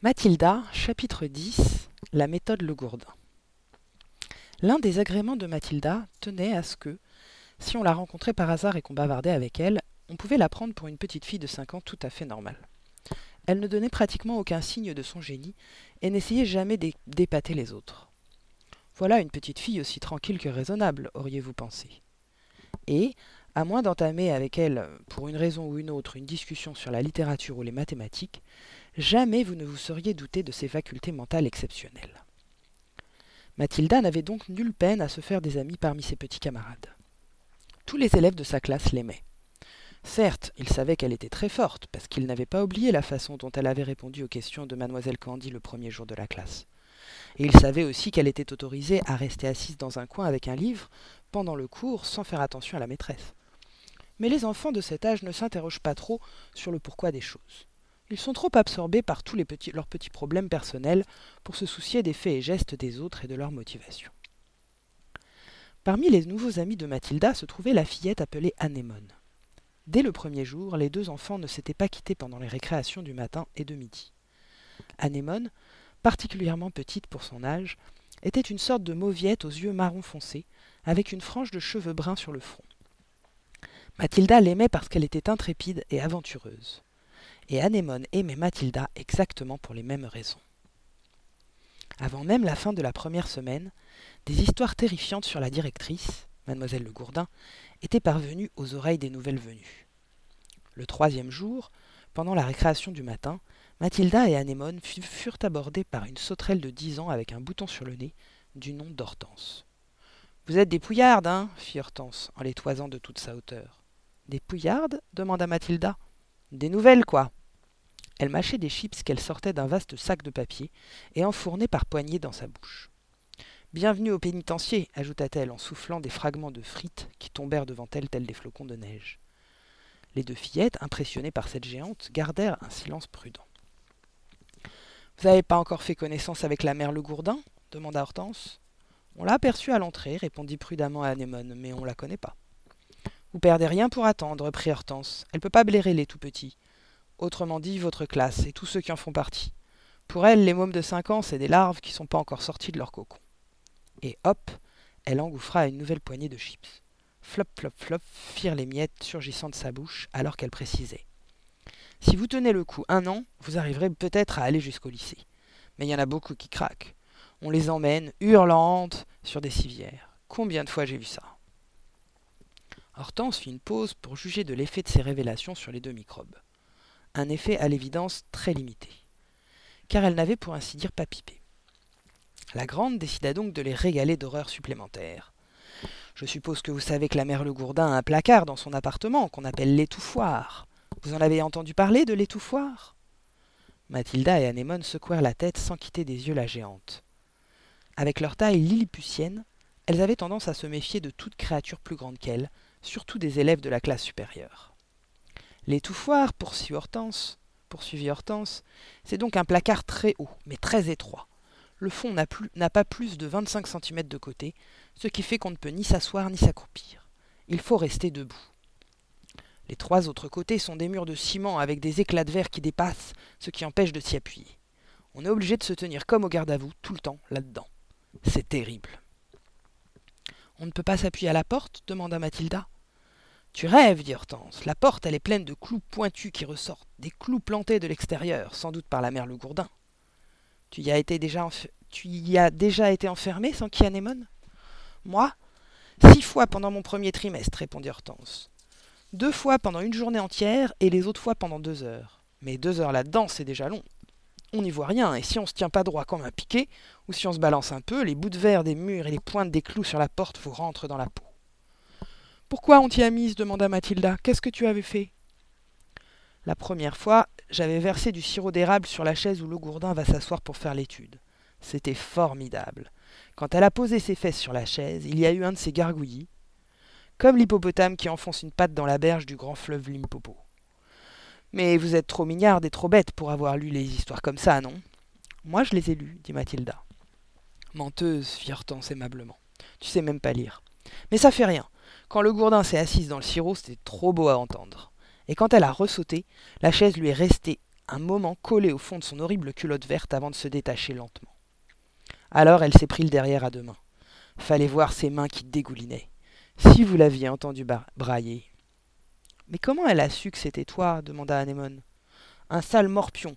Mathilda, chapitre 10 La méthode Le Gourdin. L'un des agréments de Mathilda tenait à ce que, si on la rencontrait par hasard et qu'on bavardait avec elle, on pouvait la prendre pour une petite fille de cinq ans tout à fait normale. Elle ne donnait pratiquement aucun signe de son génie et n'essayait jamais d'épater les autres. Voilà une petite fille aussi tranquille que raisonnable, auriez-vous pensé. Et, à moins d'entamer avec elle, pour une raison ou une autre, une discussion sur la littérature ou les mathématiques, jamais vous ne vous seriez douté de ses facultés mentales exceptionnelles. Mathilda n'avait donc nulle peine à se faire des amis parmi ses petits camarades. Tous les élèves de sa classe l'aimaient. Certes, ils savaient qu'elle était très forte, parce qu'ils n'avaient pas oublié la façon dont elle avait répondu aux questions de mademoiselle Candy le premier jour de la classe. Et ils savaient aussi qu'elle était autorisée à rester assise dans un coin avec un livre pendant le cours sans faire attention à la maîtresse. Mais les enfants de cet âge ne s'interrogent pas trop sur le pourquoi des choses. Ils sont trop absorbés par tous leurs petits problèmes personnels pour se soucier des faits et gestes des autres et de leur motivation. Parmi les nouveaux amis de Mathilda se trouvait la fillette appelée Anémone. Dès le premier jour, les deux enfants ne s'étaient pas quittés pendant les récréations du matin et de midi. Anémone, particulièrement petite pour son âge, était une sorte de mauviette aux yeux marron foncé, avec une frange de cheveux bruns sur le front. Mathilda l'aimait parce qu'elle était intrépide et aventureuse et Anémone aimait Mathilda exactement pour les mêmes raisons. Avant même la fin de la première semaine, des histoires terrifiantes sur la directrice, mademoiselle Le Gourdin, étaient parvenues aux oreilles des nouvelles venues. Le troisième jour, pendant la récréation du matin, Mathilda et Anémone furent abordées par une sauterelle de dix ans avec un bouton sur le nez, du nom d'Hortense. Vous êtes des pouillardes, hein fit Hortense, en les toisant de toute sa hauteur. Des pouillardes demanda Mathilda. Des nouvelles, quoi. Elle mâchait des chips qu'elle sortait d'un vaste sac de papier et enfournait par poignées dans sa bouche. Bienvenue au pénitencier, ajouta-t-elle en soufflant des fragments de frites qui tombèrent devant elle tels des flocons de neige. Les deux fillettes, impressionnées par cette géante, gardèrent un silence prudent. Vous n'avez pas encore fait connaissance avec la mère Le Gourdin demanda Hortense. On l'a aperçue à l'entrée, répondit prudemment Anémone, mais on la connaît pas. Vous perdez rien pour attendre, reprit Hortense. Elle peut pas blairer les tout petits autrement dit votre classe, et tous ceux qui en font partie. Pour elle, les mômes de cinq ans, c'est des larves qui sont pas encore sorties de leur cocon. Et hop, elle engouffra une nouvelle poignée de chips. Flop, flop, flop firent les miettes surgissant de sa bouche alors qu'elle précisait. Si vous tenez le coup un an, vous arriverez peut-être à aller jusqu'au lycée. Mais il y en a beaucoup qui craquent. On les emmène, hurlantes, sur des civières. Combien de fois j'ai vu ça? Hortense fit une pause pour juger de l'effet de ces révélations sur les deux microbes un effet à l'évidence très limité, car elle n'avait pour ainsi dire pas pipé. La grande décida donc de les régaler d'horreurs supplémentaires. Je suppose que vous savez que la mère Le Gourdin a un placard dans son appartement qu'on appelle l'étouffoir. Vous en avez entendu parler de l'étouffoir? Mathilda et Anémone secouèrent la tête sans quitter des yeux la géante. Avec leur taille lilliputienne, elles avaient tendance à se méfier de toute créature plus grande qu'elles, surtout des élèves de la classe supérieure. L'étouffoir, poursuivit Hortense, poursuivit Hortense, c'est donc un placard très haut, mais très étroit. Le fond n'a pas plus de 25 cm de côté, ce qui fait qu'on ne peut ni s'asseoir ni s'accroupir. Il faut rester debout. Les trois autres côtés sont des murs de ciment avec des éclats de verre qui dépassent, ce qui empêche de s'y appuyer. On est obligé de se tenir comme au garde à vous, tout le temps, là-dedans. C'est terrible. On ne peut pas s'appuyer à la porte demanda Mathilda. Tu rêves, dit Hortense. La porte, elle est pleine de clous pointus qui ressortent, des clous plantés de l'extérieur, sans doute par la mère Le Gourdin. Tu y as été déjà, tu y as déjà été enfermé sans anémone? Moi? Six fois pendant mon premier trimestre, répondit Hortense. Deux fois pendant une journée entière et les autres fois pendant deux heures. Mais deux heures là-dedans, c'est déjà long. On n'y voit rien, et si on se tient pas droit comme un piquet, ou si on se balance un peu, les bouts de verre des murs et les pointes des clous sur la porte vous rentrent dans la peau. Pourquoi on t'y a mise demanda Mathilda. Qu'est-ce que tu avais fait? La première fois, j'avais versé du sirop d'érable sur la chaise où le gourdin va s'asseoir pour faire l'étude. C'était formidable. Quand elle a posé ses fesses sur la chaise, il y a eu un de ces gargouillis, comme l'hippopotame qui enfonce une patte dans la berge du grand fleuve Limpopo. Mais vous êtes trop mignarde et trop bête pour avoir lu les histoires comme ça, non? Moi, je les ai lues, dit Mathilda. Menteuse, fit Hortense aimablement. Tu sais même pas lire. Mais ça fait rien. Quand le gourdin s'est assise dans le sirop, c'était trop beau à entendre. Et quand elle a ressauté, la chaise lui est restée un moment collé au fond de son horrible culotte verte avant de se détacher lentement. Alors elle s'est pris le derrière à deux mains. Fallait voir ses mains qui dégoulinaient. Si vous l'aviez entendu brailler. Mais comment elle a su que c'était toi demanda Anémone. Un sale morpion.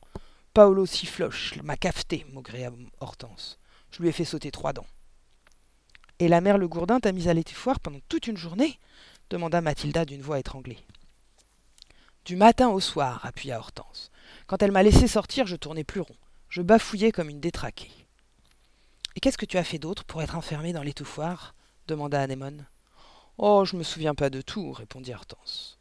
Paolo Siffloche m'a cafeté, maugréa Hortense. Je lui ai fait sauter trois dents. Et la mère Le Gourdin t'a mise à l'étouffoir pendant toute une journée demanda Mathilda d'une voix étranglée. Du matin au soir, appuya Hortense. Quand elle m'a laissé sortir, je tournais plus rond. Je bafouillais comme une détraquée. Et qu'est-ce que tu as fait d'autre pour être enfermée dans l'étouffoir demanda Anémone. Oh, je me souviens pas de tout, répondit Hortense.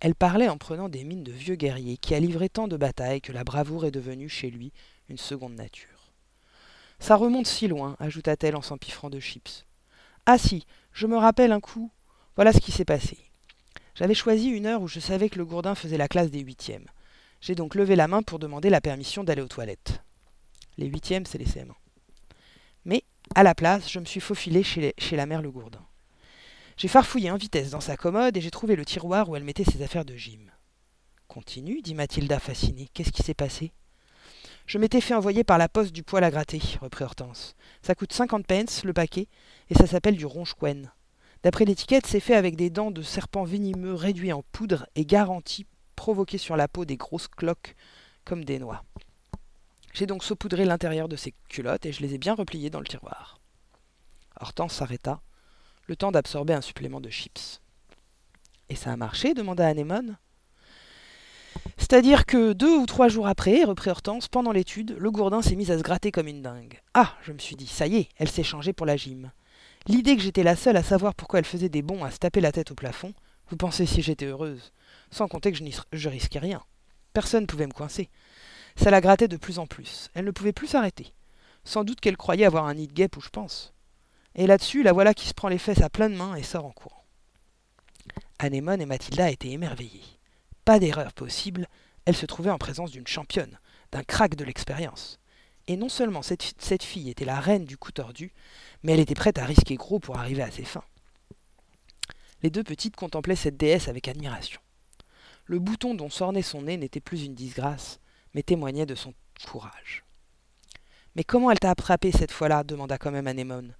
Elle parlait en prenant des mines de vieux guerrier qui a livré tant de batailles que la bravoure est devenue chez lui une seconde nature. Ça remonte si loin, ajouta-t-elle en s'empiffrant de chips. Ah si, je me rappelle un coup. Voilà ce qui s'est passé. J'avais choisi une heure où je savais que le gourdin faisait la classe des huitièmes. J'ai donc levé la main pour demander la permission d'aller aux toilettes. Les huitièmes, c'est les CM1. Mais, à la place, je me suis faufilé chez, chez la mère Le Gourdin. J'ai farfouillé en vitesse dans sa commode et j'ai trouvé le tiroir où elle mettait ses affaires de gym. Continue, dit Mathilda fascinée. Qu'est-ce qui s'est passé? Je m'étais fait envoyer par la poste du poil à gratter, reprit Hortense. Ça coûte 50 pence le paquet et ça s'appelle du ronge-quen. D'après l'étiquette, c'est fait avec des dents de serpent venimeux réduits en poudre et garantis provoquer sur la peau des grosses cloques comme des noix. J'ai donc saupoudré l'intérieur de ces culottes et je les ai bien repliées dans le tiroir. Hortense s'arrêta, le temps d'absorber un supplément de chips. Et ça a marché demanda Anémone. C'est-à-dire que deux ou trois jours après, reprit Hortense, pendant l'étude, le gourdin s'est mis à se gratter comme une dingue. Ah, je me suis dit, ça y est, elle s'est changée pour la gym. L'idée que j'étais la seule à savoir pourquoi elle faisait des bons à se taper la tête au plafond, vous pensez si j'étais heureuse. Sans compter que je, je risquais rien. Personne ne pouvait me coincer. Ça la grattait de plus en plus. Elle ne pouvait plus s'arrêter. Sans doute qu'elle croyait avoir un nid de guêpe où je pense. Et là-dessus, la voilà qui se prend les fesses à pleine main et sort en courant. Anémone et Mathilda étaient émerveillées. Pas d'erreur possible, elle se trouvait en présence d'une championne, d'un crack de l'expérience. Et non seulement cette, cette fille était la reine du coup tordu, mais elle était prête à risquer gros pour arriver à ses fins. Les deux petites contemplaient cette déesse avec admiration. Le bouton dont s'ornait son nez n'était plus une disgrâce, mais témoignait de son courage. Mais comment elle t'a attrapé cette fois-là? demanda quand même Anémone,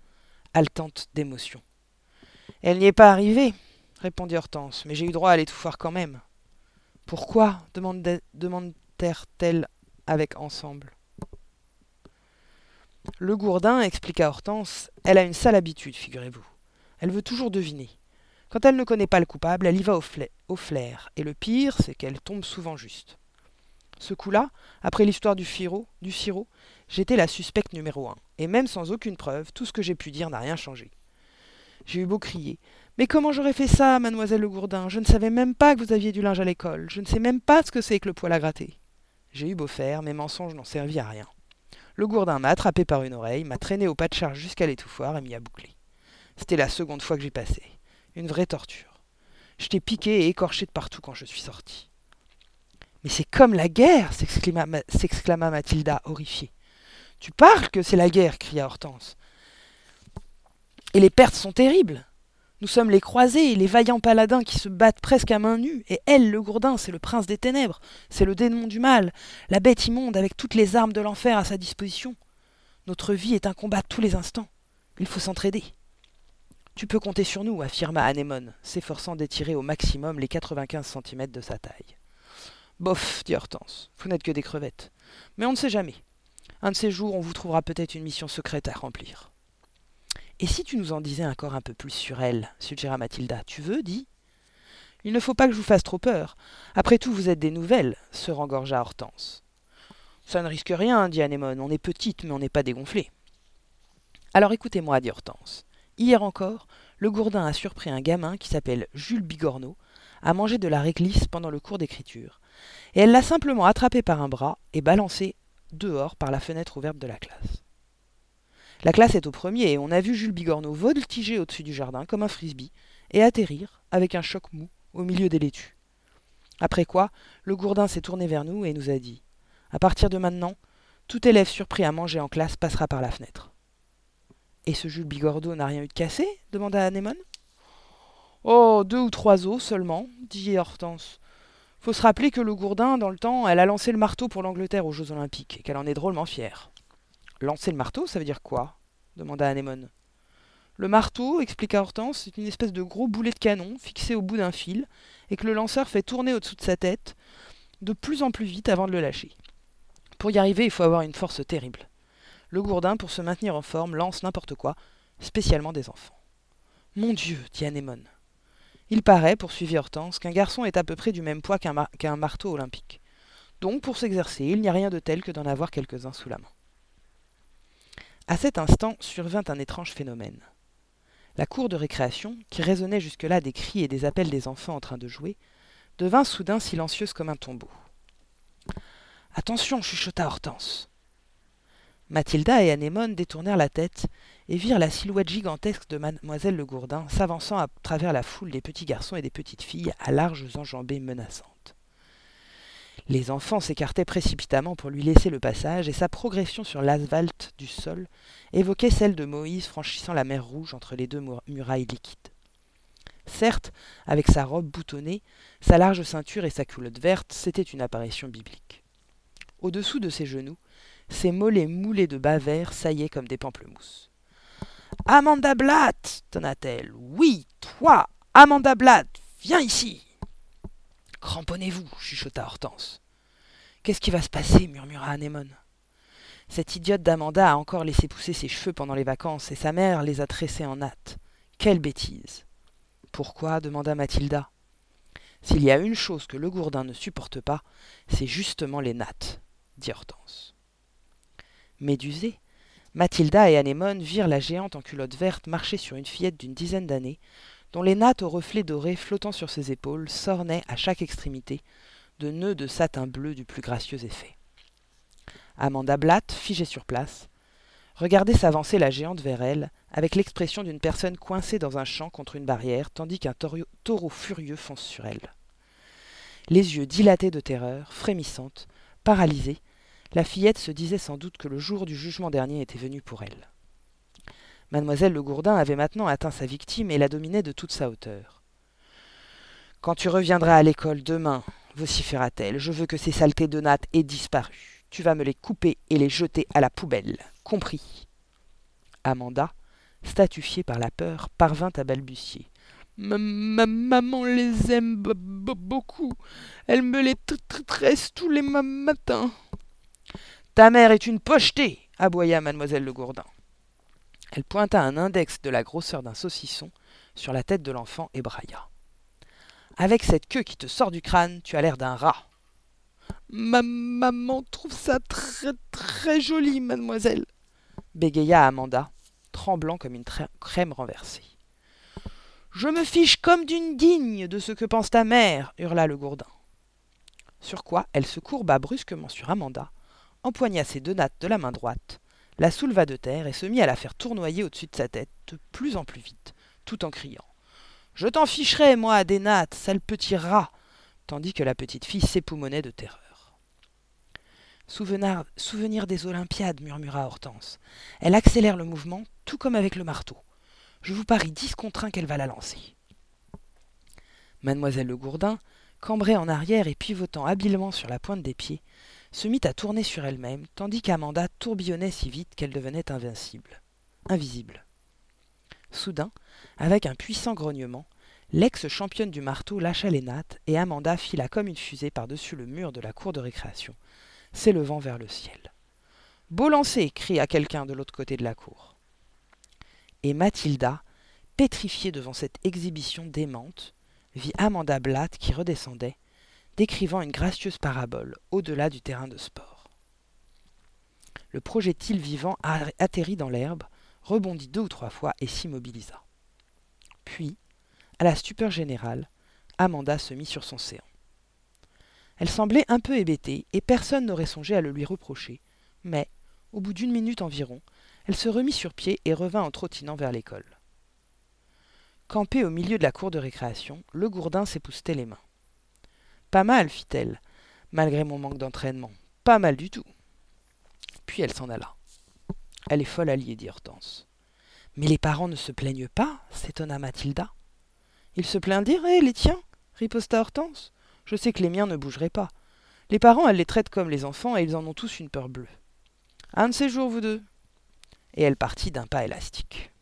haletante d'émotion. Elle n'y est pas arrivée, répondit Hortense, mais j'ai eu droit à l'étouffoir quand même. Pourquoi demandèrent-elles avec ensemble. Le gourdin, expliqua Hortense, elle a une sale habitude, figurez-vous. Elle veut toujours deviner. Quand elle ne connaît pas le coupable, elle y va au, flair, et le pire, c'est qu'elle tombe souvent juste. Ce coup-là, après l'histoire du, du sirop, j'étais la suspecte numéro un, et même sans aucune preuve, tout ce que j'ai pu dire n'a rien changé. J'ai eu beau crier. Mais comment j'aurais fait ça, mademoiselle Le Gourdin? Je ne savais même pas que vous aviez du linge à l'école. Je ne sais même pas ce que c'est que le poil à gratter. J'ai eu beau faire, mes mensonges n'ont servi à rien. Le gourdin m'a attrapé par une oreille, m'a traîné au pas de charge jusqu'à l'étouffoir et m'y a bouclé. C'était la seconde fois que j'y passais. Une vraie torture. Je t'ai piqué et écorché de partout quand je suis sorti. Mais c'est comme la guerre s'exclama Mathilda, horrifiée. Tu parles que c'est la guerre cria Hortense. Et les pertes sont terribles. Nous sommes les croisés, les vaillants paladins qui se battent presque à main nue, et elle, le gourdin, c'est le prince des ténèbres, c'est le démon du mal, la bête immonde avec toutes les armes de l'enfer à sa disposition. Notre vie est un combat tous les instants. Il faut s'entraider. Tu peux compter sur nous, affirma Anémone, s'efforçant d'étirer au maximum les quatre-vingt-quinze centimètres de sa taille. Bof, dit Hortense, vous n'êtes que des crevettes. Mais on ne sait jamais. Un de ces jours, on vous trouvera peut-être une mission secrète à remplir. Et si tu nous en disais encore un peu plus sur elle suggéra Mathilda. Tu veux, dis? Il ne faut pas que je vous fasse trop peur. Après tout, vous êtes des nouvelles, se rengorgea Hortense. Ça ne risque rien, dit Anémone. On est petite, mais on n'est pas dégonflé. Alors écoutez-moi, dit Hortense. Hier encore, le gourdin a surpris un gamin qui s'appelle Jules Bigorneau à manger de la réglisse pendant le cours d'écriture. Et elle l'a simplement attrapé par un bras et balancé dehors par la fenêtre ouverte de la classe. La classe est au premier et on a vu Jules Bigorneau voltiger au-dessus du jardin comme un frisbee et atterrir, avec un choc mou, au milieu des laitues. Après quoi, le gourdin s'est tourné vers nous et nous a dit À partir de maintenant, tout élève surpris à manger en classe passera par la fenêtre. Et ce Jules Bigorneau n'a rien eu de cassé? demanda Anémone. Oh, deux ou trois os seulement, dit Hortense. Faut se rappeler que le gourdin, dans le temps, elle a lancé le marteau pour l'Angleterre aux Jeux Olympiques, et qu'elle en est drôlement fière. Lancer le marteau, ça veut dire quoi? demanda Anémone. Le marteau, expliqua Hortense, c'est une espèce de gros boulet de canon fixé au bout d'un fil, et que le lanceur fait tourner au-dessous de sa tête de plus en plus vite avant de le lâcher. Pour y arriver, il faut avoir une force terrible. Le gourdin, pour se maintenir en forme, lance n'importe quoi, spécialement des enfants. Mon Dieu, dit Anémone. Il paraît, poursuivit Hortense, qu'un garçon est à peu près du même poids qu'un marteau olympique. Donc, pour s'exercer, il n'y a rien de tel que d'en avoir quelques-uns sous la main. À cet instant survint un étrange phénomène. La cour de récréation, qui résonnait jusque-là des cris et des appels des enfants en train de jouer, devint soudain silencieuse comme un tombeau. Attention, chuchota Hortense. Mathilda et Anémone détournèrent la tête et virent la silhouette gigantesque de mademoiselle Le Gourdin s'avançant à travers la foule des petits garçons et des petites filles à larges enjambées menaçantes. Les enfants s'écartaient précipitamment pour lui laisser le passage, et sa progression sur l'asphalte du sol évoquait celle de Moïse franchissant la mer Rouge entre les deux murailles liquides. Certes, avec sa robe boutonnée, sa large ceinture et sa culotte verte, c'était une apparition biblique. Au-dessous de ses genoux, ses mollets moulés de bas verts saillaient comme des pamplemousses. Amanda Blatt tonna-t-elle. Oui, toi, Amanda Blatt, viens ici. Cramponnez-vous, chuchota Hortense. Qu'est-ce qui va se passer murmura Anémone. Cette idiote d'Amanda a encore laissé pousser ses cheveux pendant les vacances et sa mère les a tressés en natte. Quelle bêtise Pourquoi demanda Mathilda. S'il y a une chose que le gourdin ne supporte pas, c'est justement les nattes, dit Hortense. Médusée, Mathilda et Anémone virent la géante en culotte verte marcher sur une fillette d'une dizaine d'années, dont les nattes aux reflets dorés flottant sur ses épaules s'ornaient à chaque extrémité de nœuds de satin bleu du plus gracieux effet. Amanda Blatt, figée sur place, regardait s'avancer la géante vers elle, avec l'expression d'une personne coincée dans un champ contre une barrière, tandis qu'un taureau furieux fonce sur elle. Les yeux dilatés de terreur, frémissante, paralysée, la fillette se disait sans doute que le jour du jugement dernier était venu pour elle. Mademoiselle Le Gourdin avait maintenant atteint sa victime et la dominait de toute sa hauteur. Quand tu reviendras à l'école demain, vociféra-t-elle, je veux que ces saletés de nattes aient disparu. Tu vas me les couper et les jeter à la poubelle. Compris Amanda, statufiée par la peur, parvint à balbutier. Ma, maman les aime beaucoup. Elle me les tresse tous les matins. Ta mère est une pochetée aboya mademoiselle Le Gourdin. Elle pointa un index de la grosseur d'un saucisson sur la tête de l'enfant et brailla. Avec cette queue qui te sort du crâne, tu as l'air d'un rat. Ma maman trouve ça très très joli, mademoiselle, bégaya Amanda, tremblant comme une crème renversée. Je me fiche comme d'une digne de ce que pense ta mère, hurla le gourdin. Sur quoi elle se courba brusquement sur Amanda, empoigna ses deux nattes de la main droite, la souleva de terre et se mit à la faire tournoyer au-dessus de sa tête de plus en plus vite, tout en criant. Je t'en ficherai, moi, des nattes, sale petit rat tandis que la petite fille s'époumonnait de terreur. Souvenir, des Olympiades, murmura Hortense. Elle accélère le mouvement, tout comme avec le marteau. Je vous parie dix contre un qu'elle va la lancer. Mademoiselle Le Gourdin, cambrée en arrière et pivotant habilement sur la pointe des pieds, se mit à tourner sur elle-même, tandis qu'Amanda tourbillonnait si vite qu'elle devenait invincible. Invisible. Soudain, avec un puissant grognement, l'ex-championne du marteau lâcha les nattes et Amanda fila comme une fusée par-dessus le mur de la cour de récréation, s'élevant vers le ciel. Beau lancer cria quelqu'un de l'autre côté de la cour. Et Mathilda, pétrifiée devant cette exhibition démente, vit Amanda Blatt qui redescendait, décrivant une gracieuse parabole au-delà du terrain de sport. Le projectile vivant atterrit dans l'herbe, rebondit deux ou trois fois et s'immobilisa. Puis, à la stupeur générale, Amanda se mit sur son séant. Elle semblait un peu hébétée, et personne n'aurait songé à le lui reprocher, mais, au bout d'une minute environ, elle se remit sur pied et revint en trottinant vers l'école. Campée au milieu de la cour de récréation, le gourdin s'époussetait les mains. Pas mal, fit-elle, malgré mon manque d'entraînement. Pas mal du tout. Puis elle s'en alla. Elle est folle alliée, dit Hortense. Mais les parents ne se plaignent pas s'étonna Mathilda. Ils se plaindirent, eh, les tiens riposta Hortense. Je sais que les miens ne bougeraient pas. Les parents, elle les traite comme les enfants et ils en ont tous une peur bleue. Un de ces jours, vous deux. Et elle partit d'un pas élastique.